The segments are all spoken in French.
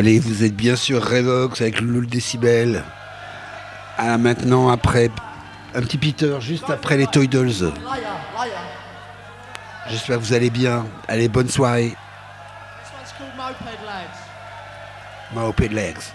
Allez, vous êtes bien sûr Revox avec le décibel. Ah, maintenant, après un petit Peter, juste après les Toy Dolls. J'espère que vous allez bien. Allez, bonne soirée. Moped Legs.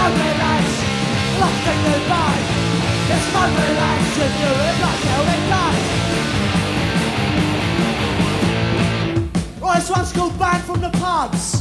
no relapse, nothing to buy. There's like. Right, this one's called Banned from the Pubs.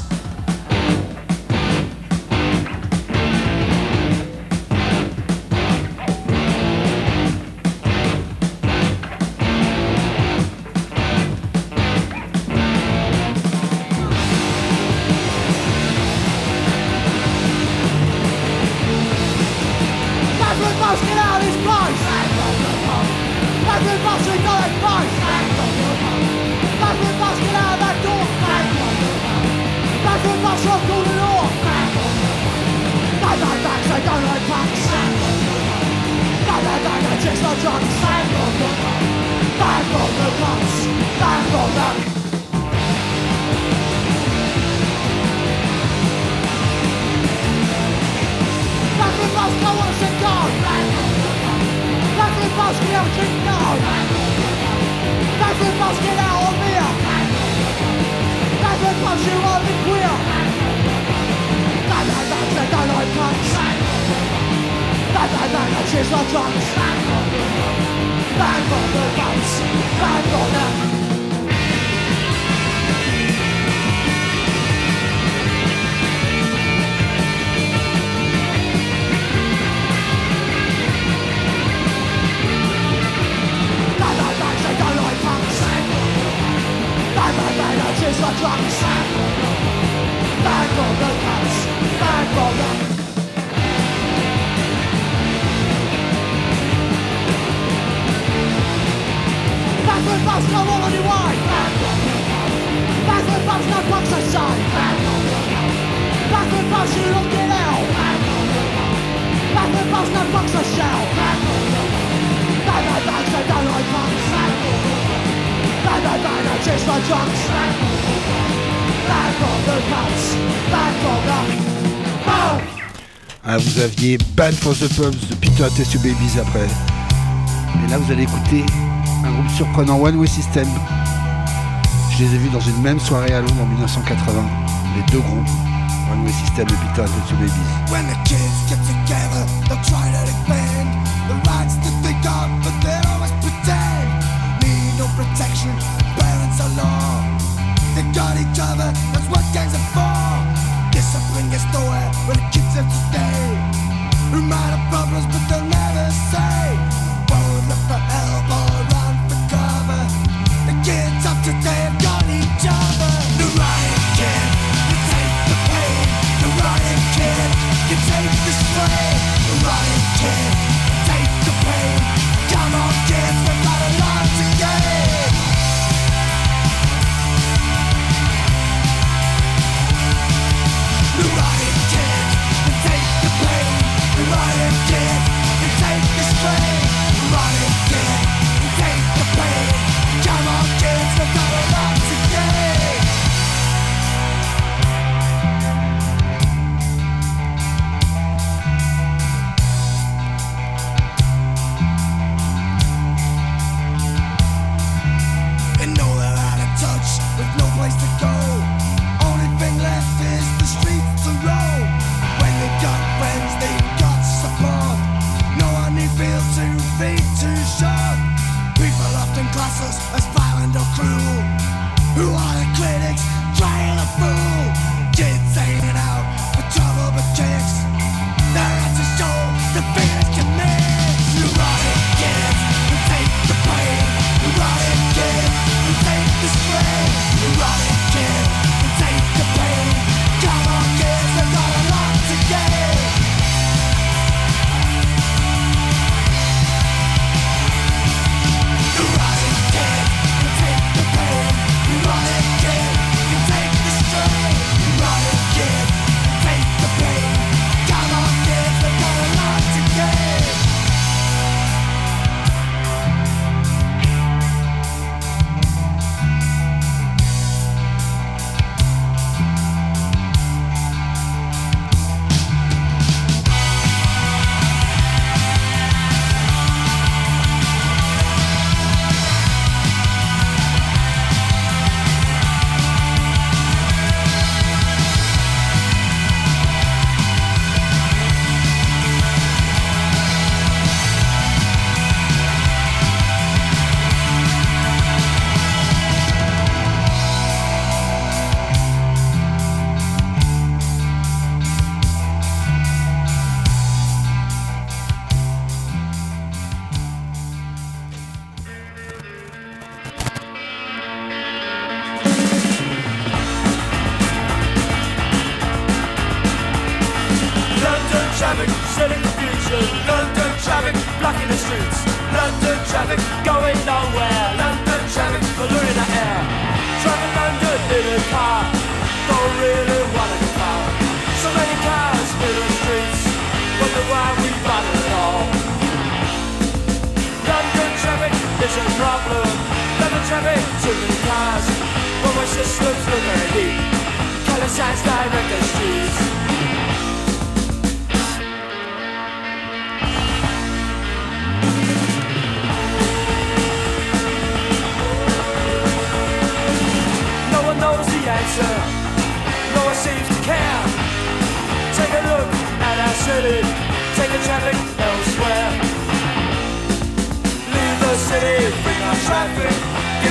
polskie ojczyzną Także polskie na omija Także polski wolny pływ Także także dalej patrz 慢慢慢慢解说中，慢火的梦，慢火的暴击，慢火的。慢慢来，解说装，慢火的，慢火的，慢火的。Ah, vous aviez Band for the Pubs de Peter Test Babies après. Et là, vous allez écouter un groupe surprenant, One Way System. Je les ai vus dans une même soirée à Londres en 1980. Les deux groupes, One Way System et Peter Test You Babies. When the kids get together, they'll try to defend the rights that they got, but they always pretend. Need no protection, parents are law. They got each other, that's what gangs are for. Discipline gets nowhere when the kids have to stay. Might have problems, but they'll never say. Take the pain. Come on, kids, we've got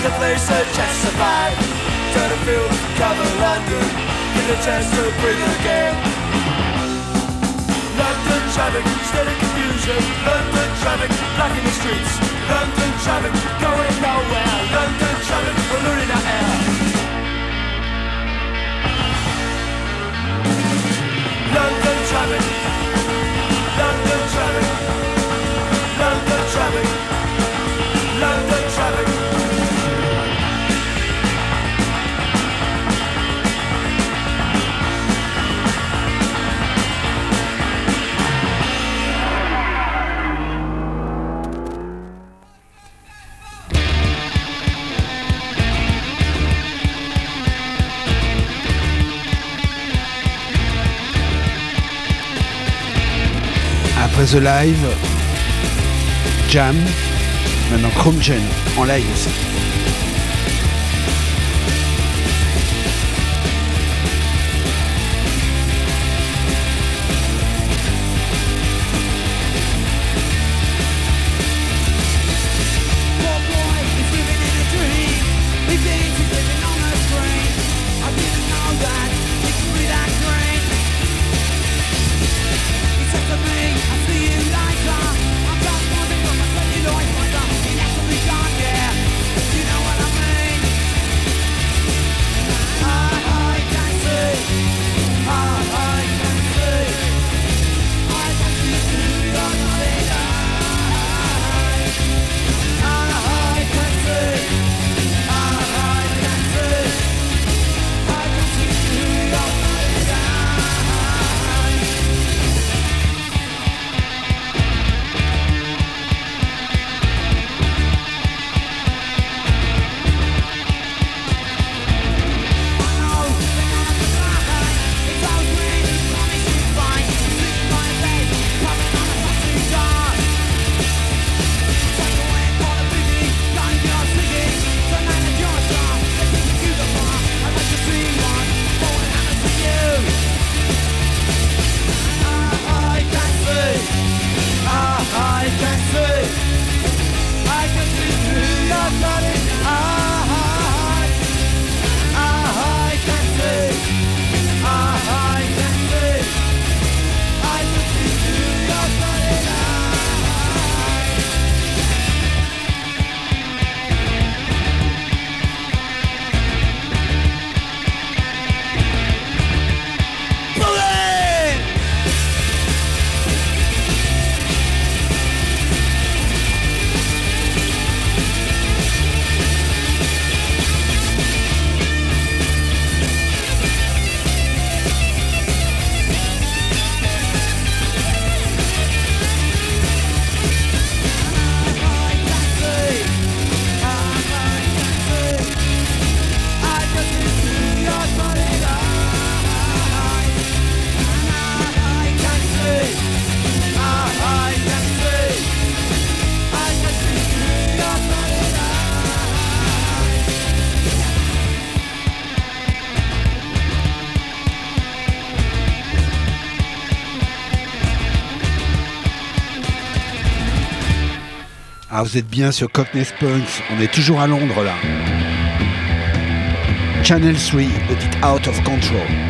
a place that just a field, cover London, get a chance to breathe again. London traffic, steady confusion. London traffic, blocking the streets. London traffic, going nowhere. London traffic, polluting our air. The Alive, Jam, maintenant Chrome Gen en live aussi. Ah, vous êtes bien sur Cockney Punks, on est toujours à Londres là. Channel 3, le titre Out of Control.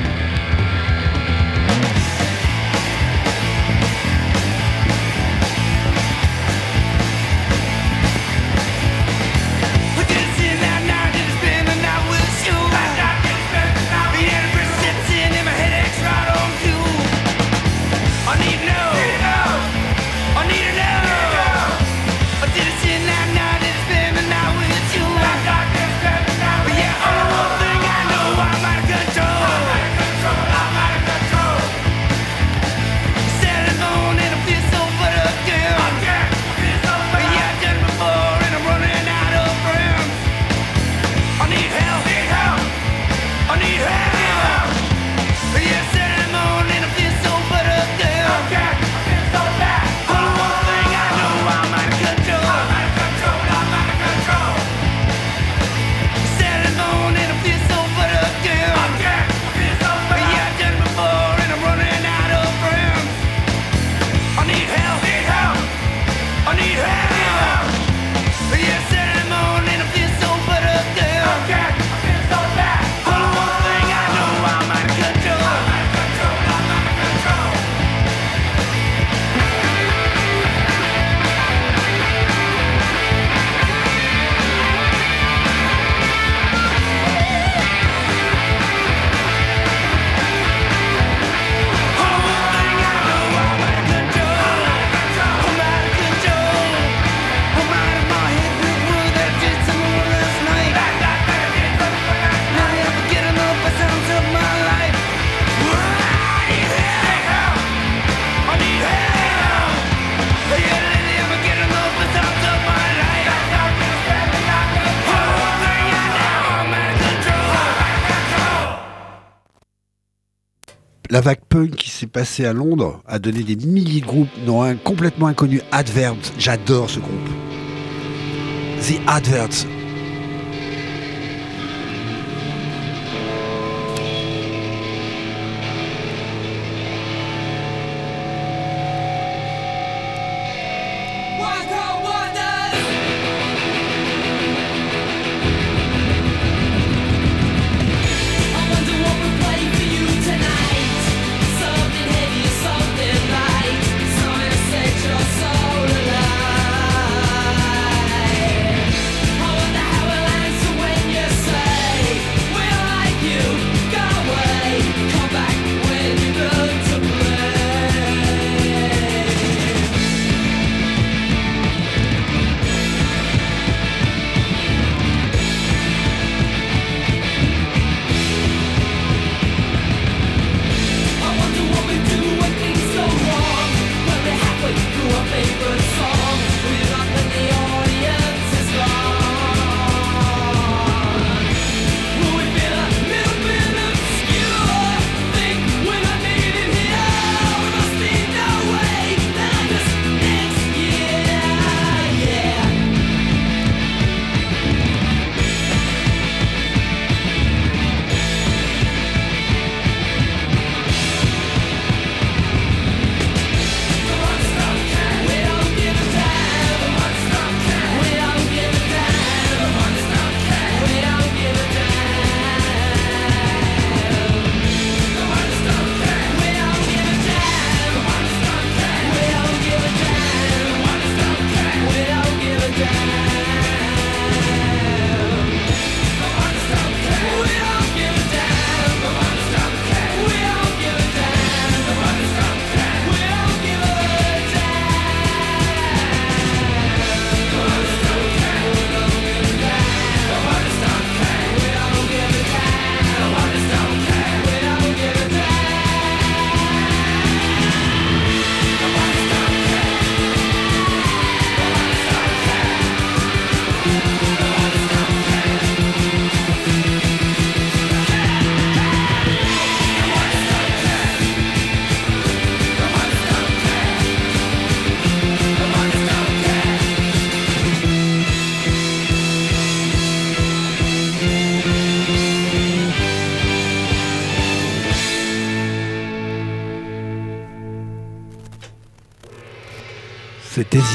s'est passé à Londres a donné des milliers de groupes, dont un complètement inconnu, Advert. J'adore ce groupe. The Adverts.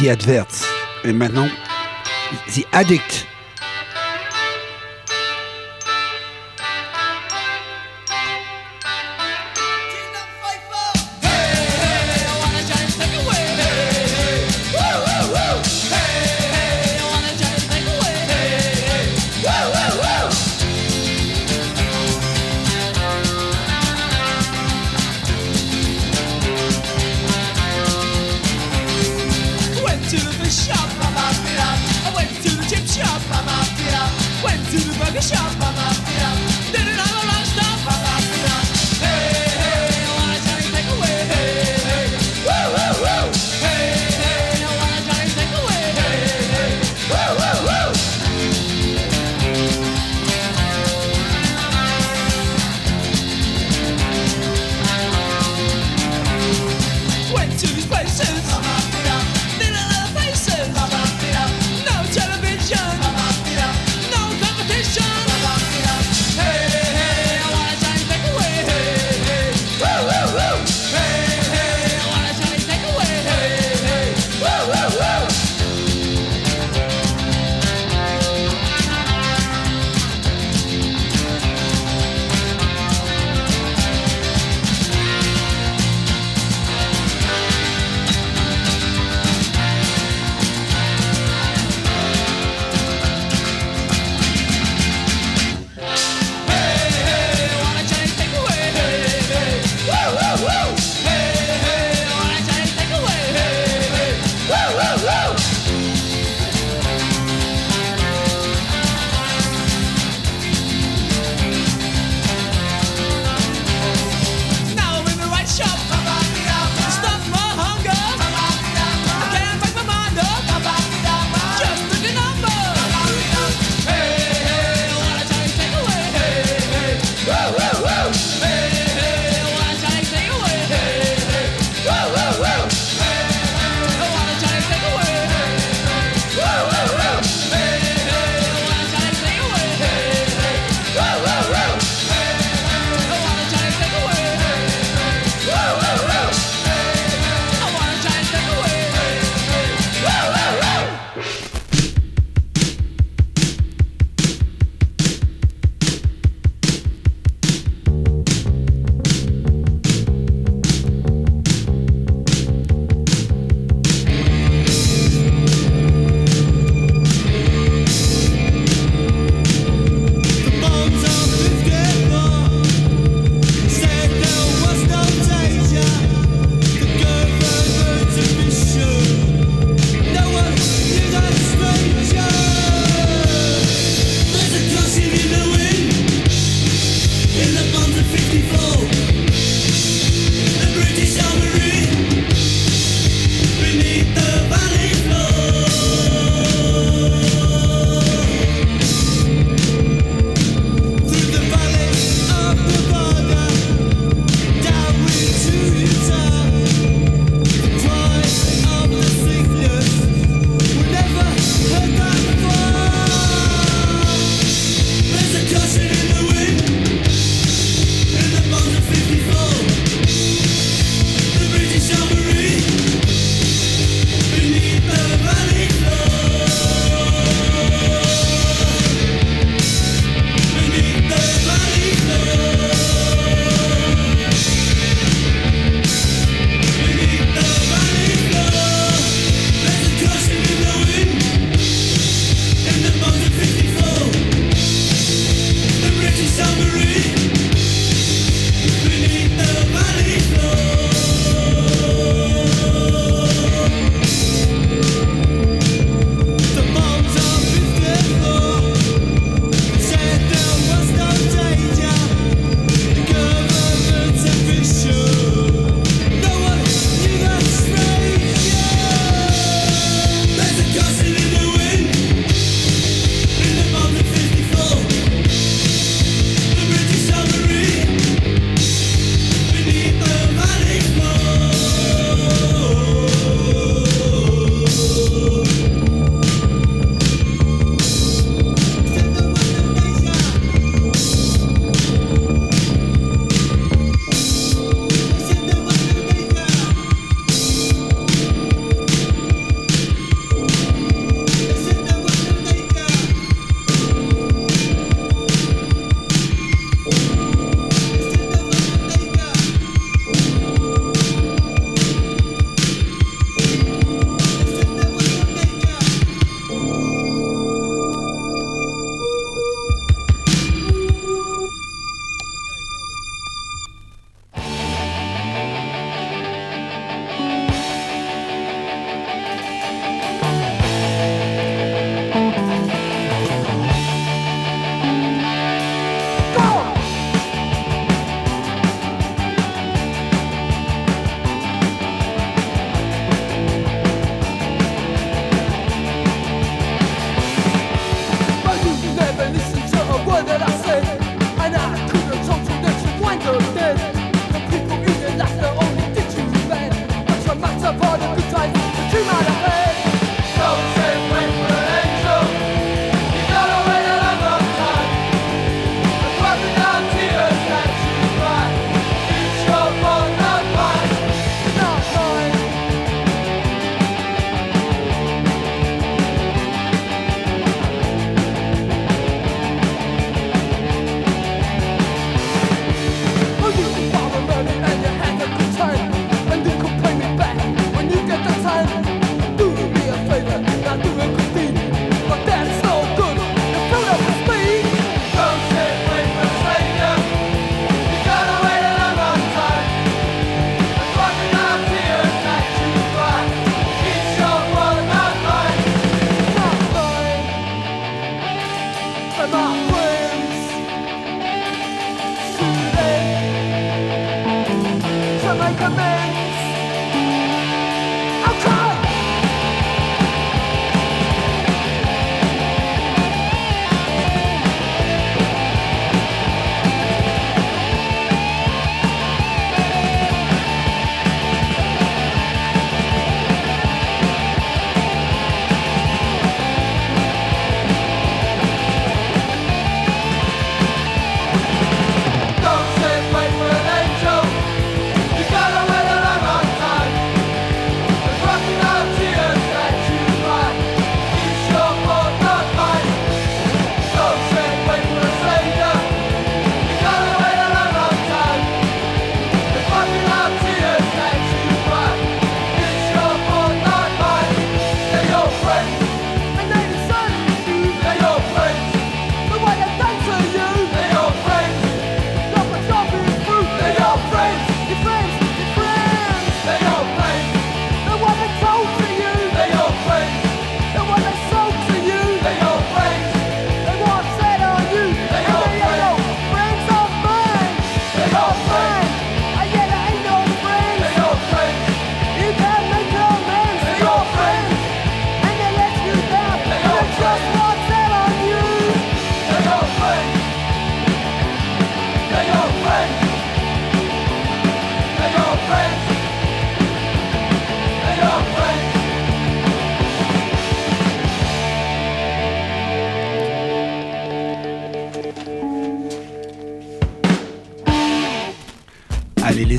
The Adverts. Et maintenant, The Addict.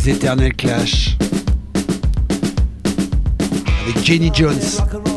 Les éternels clash. Avec Jenny Jones.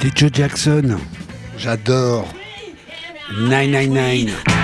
C'était Joe Jackson. J'adore. 999.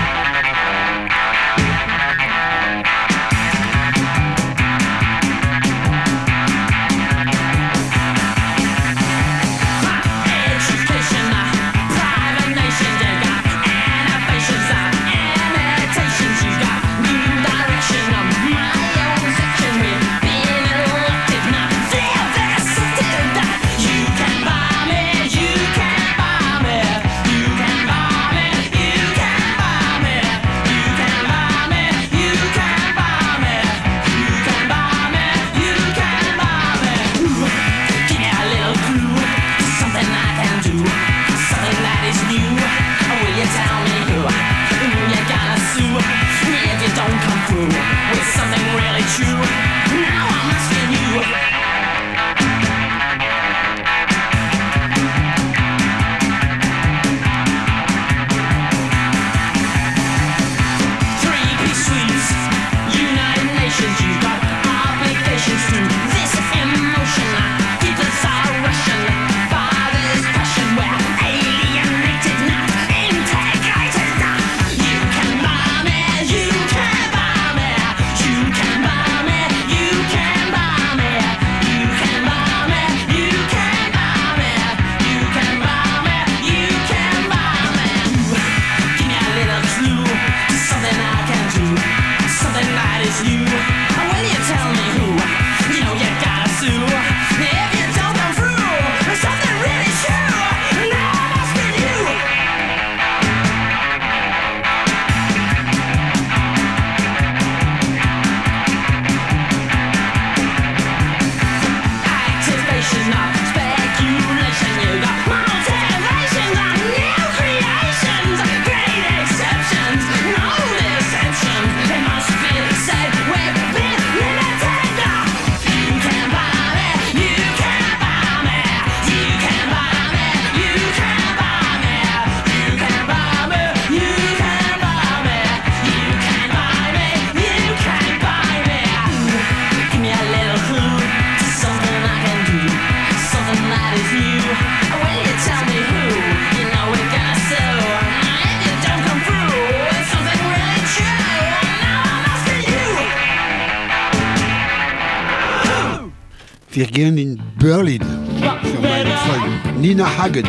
Nina Hagen.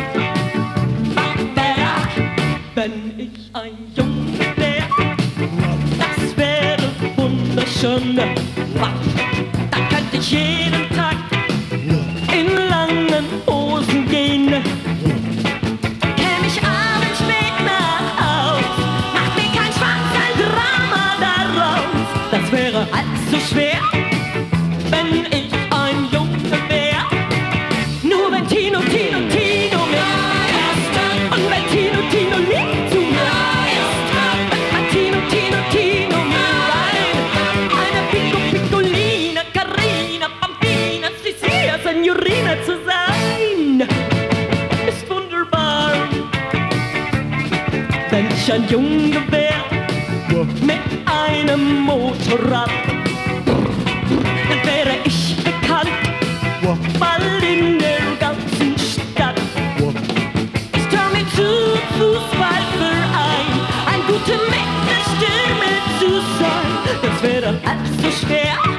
to.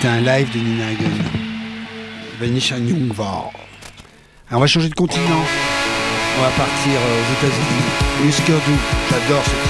c'était un live de Nina Hagen. Vanishan on va changer de continent. On va partir euh, aux États-Unis. Husker j'adore ce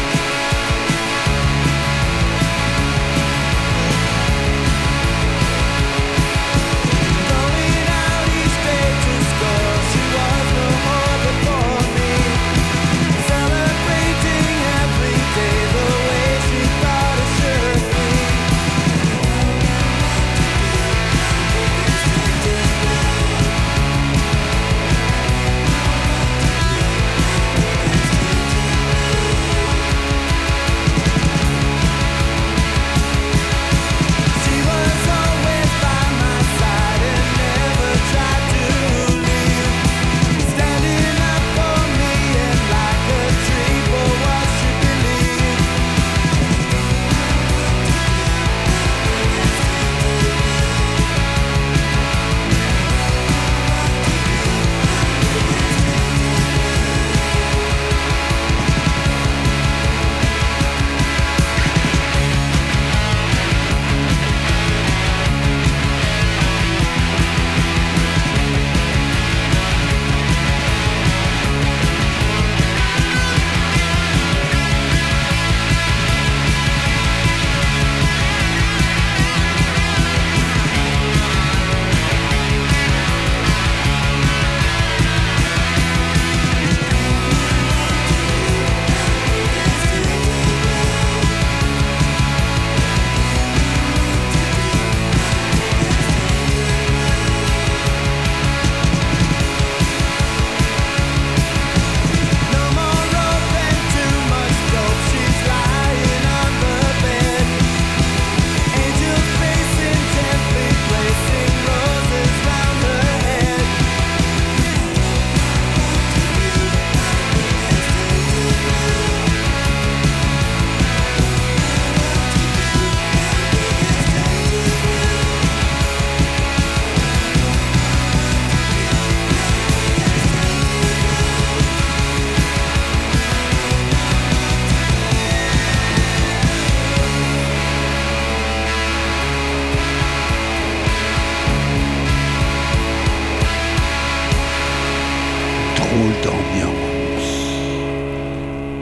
d'ambiance.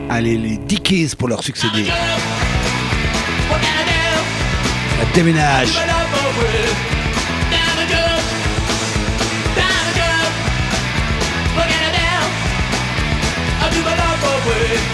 Allez, les Dickies pour leur succéder. Ça déménage. away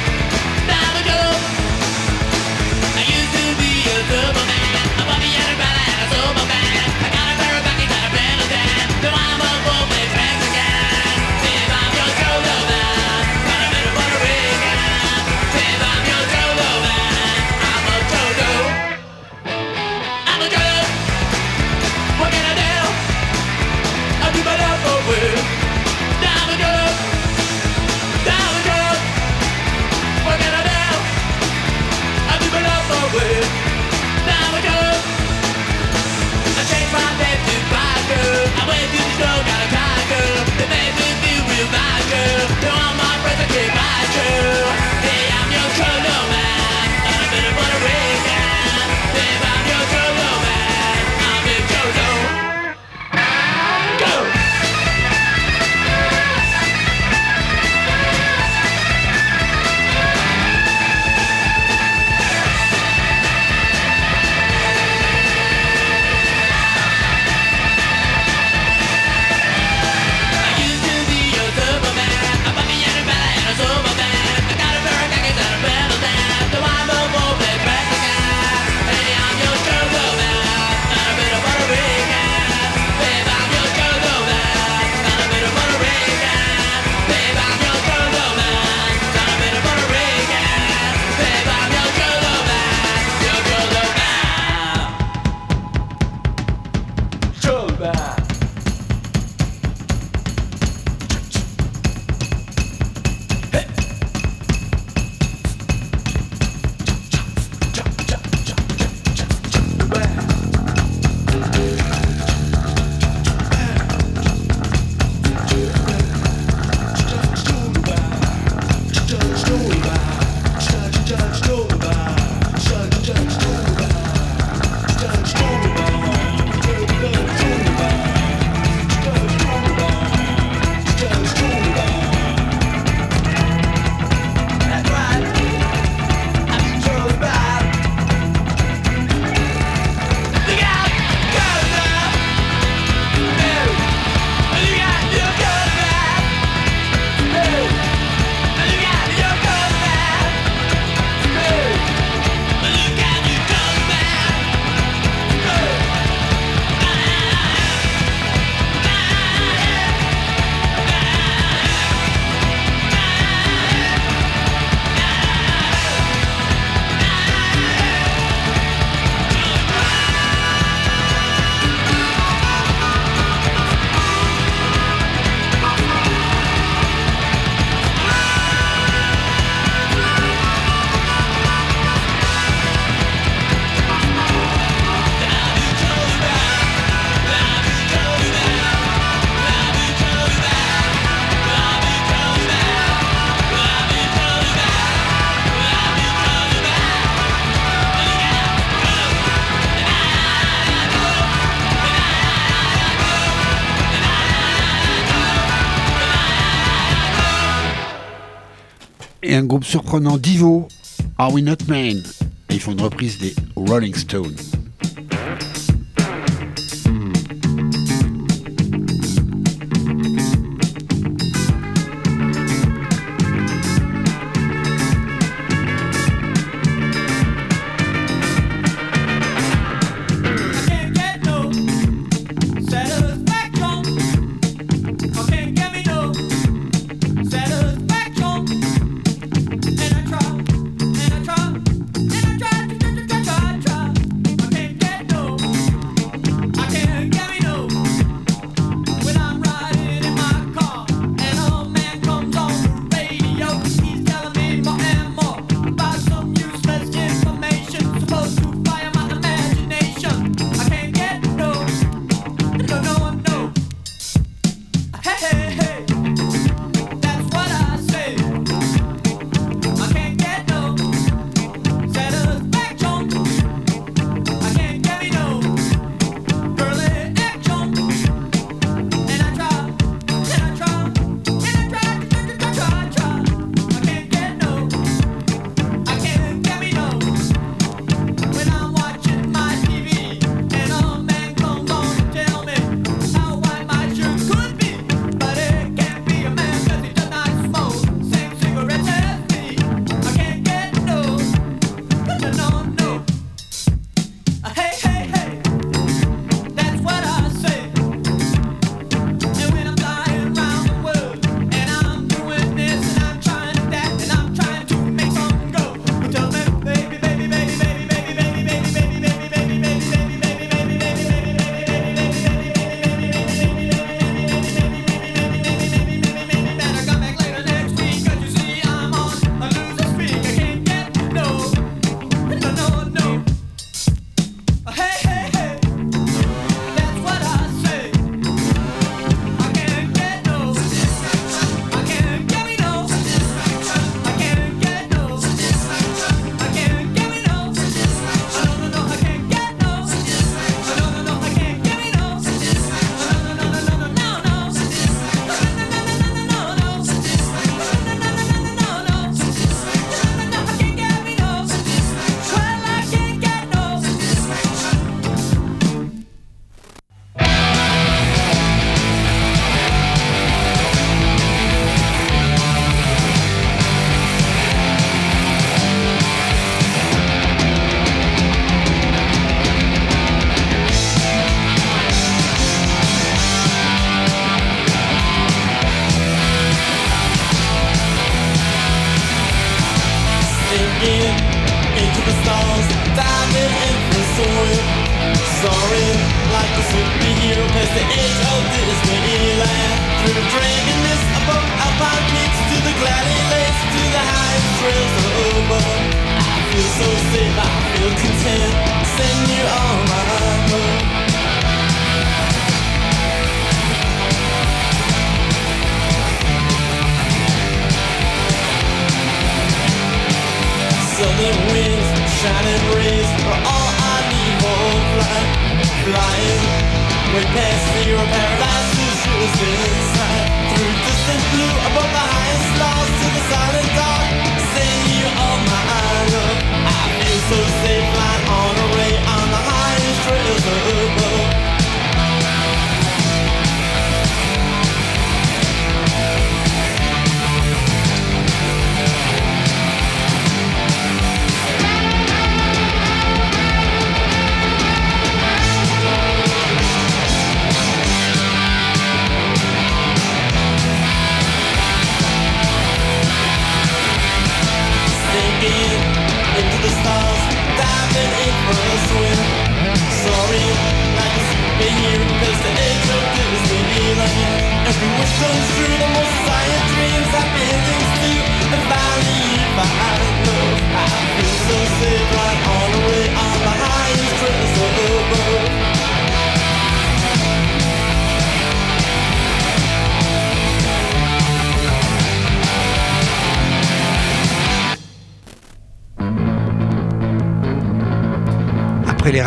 et un groupe surprenant d'Ivo, Are We Not Men? Ils font une reprise des Rolling Stones.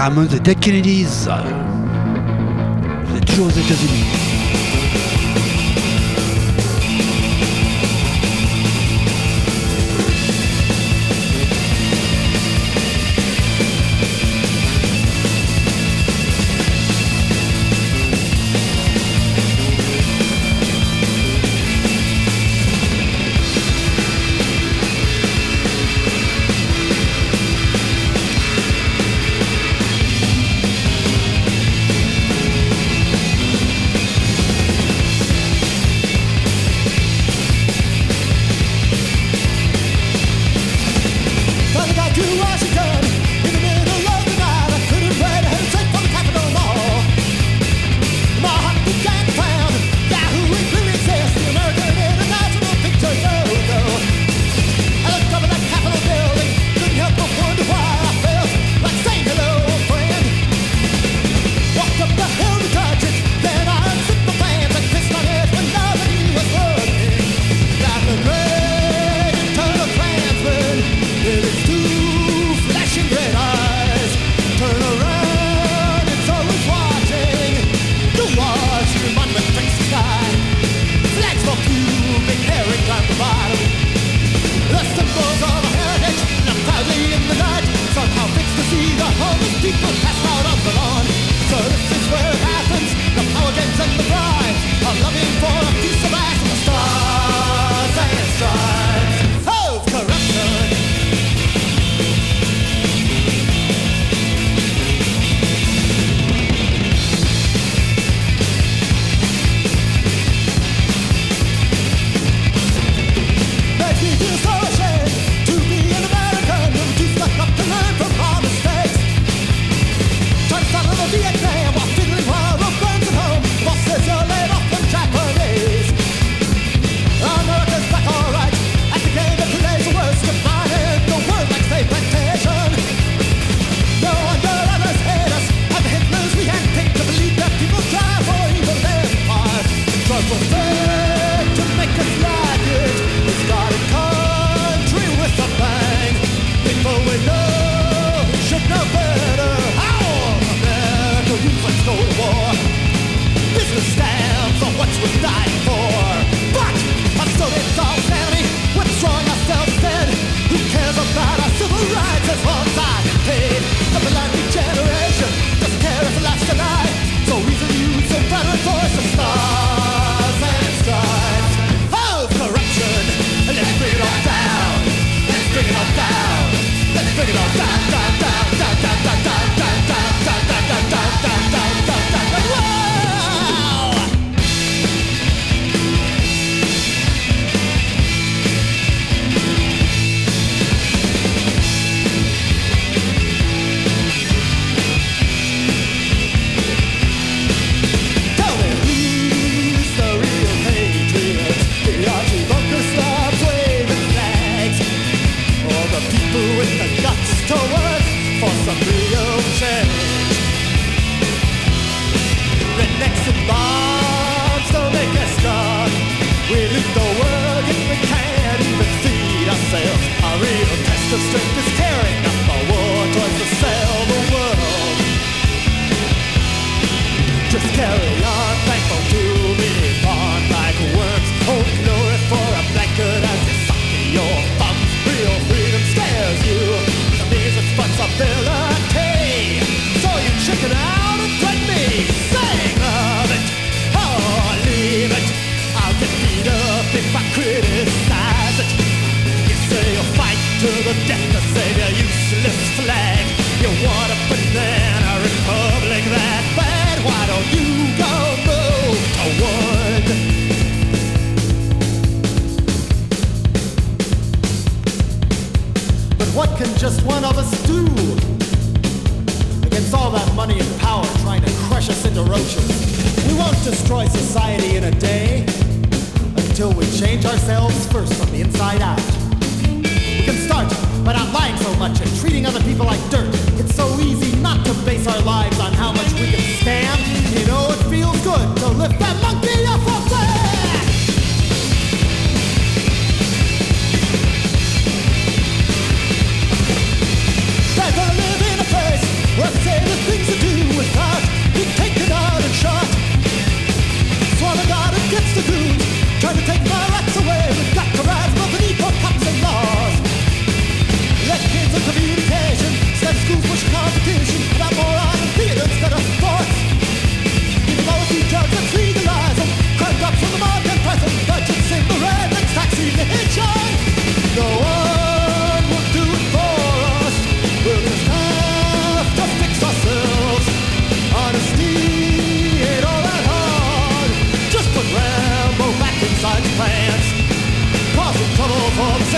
Paramount et Dead Kennedys. Vous êtes toujours aux États-Unis. Crush us into roaches? We won't destroy society in a day until we change ourselves first from the inside out. We can start by not lying so much and treating other people like dirt. It's so easy not to base our lives on how much we can stand. You know, it feels good to lift that monkey off our back.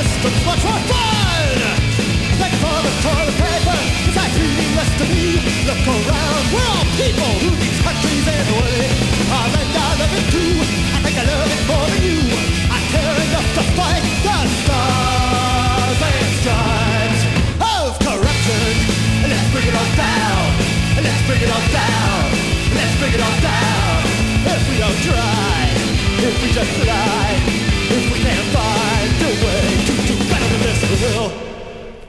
For much more fun. Thank you for the toilet paper. It's actually meaningless to me. Look around, we're all people who these countries anyway. Our land I love it too. I think I love it more than you. I care enough to fight the stars and stripes of corruption. Let's bring it all down. Let's bring it all down. Let's bring it all down. If we don't try, if we just lie,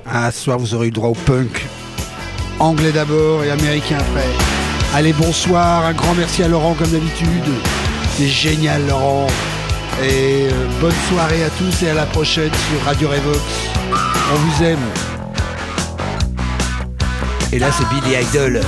Ah, ce soir, vous aurez eu droit au punk. Anglais d'abord et américain après. Allez, bonsoir. Un grand merci à Laurent, comme d'habitude. C'est génial, Laurent. Et euh, bonne soirée à tous et à la prochaine sur Radio Revox. On vous aime. Et là, c'est Billy Idol.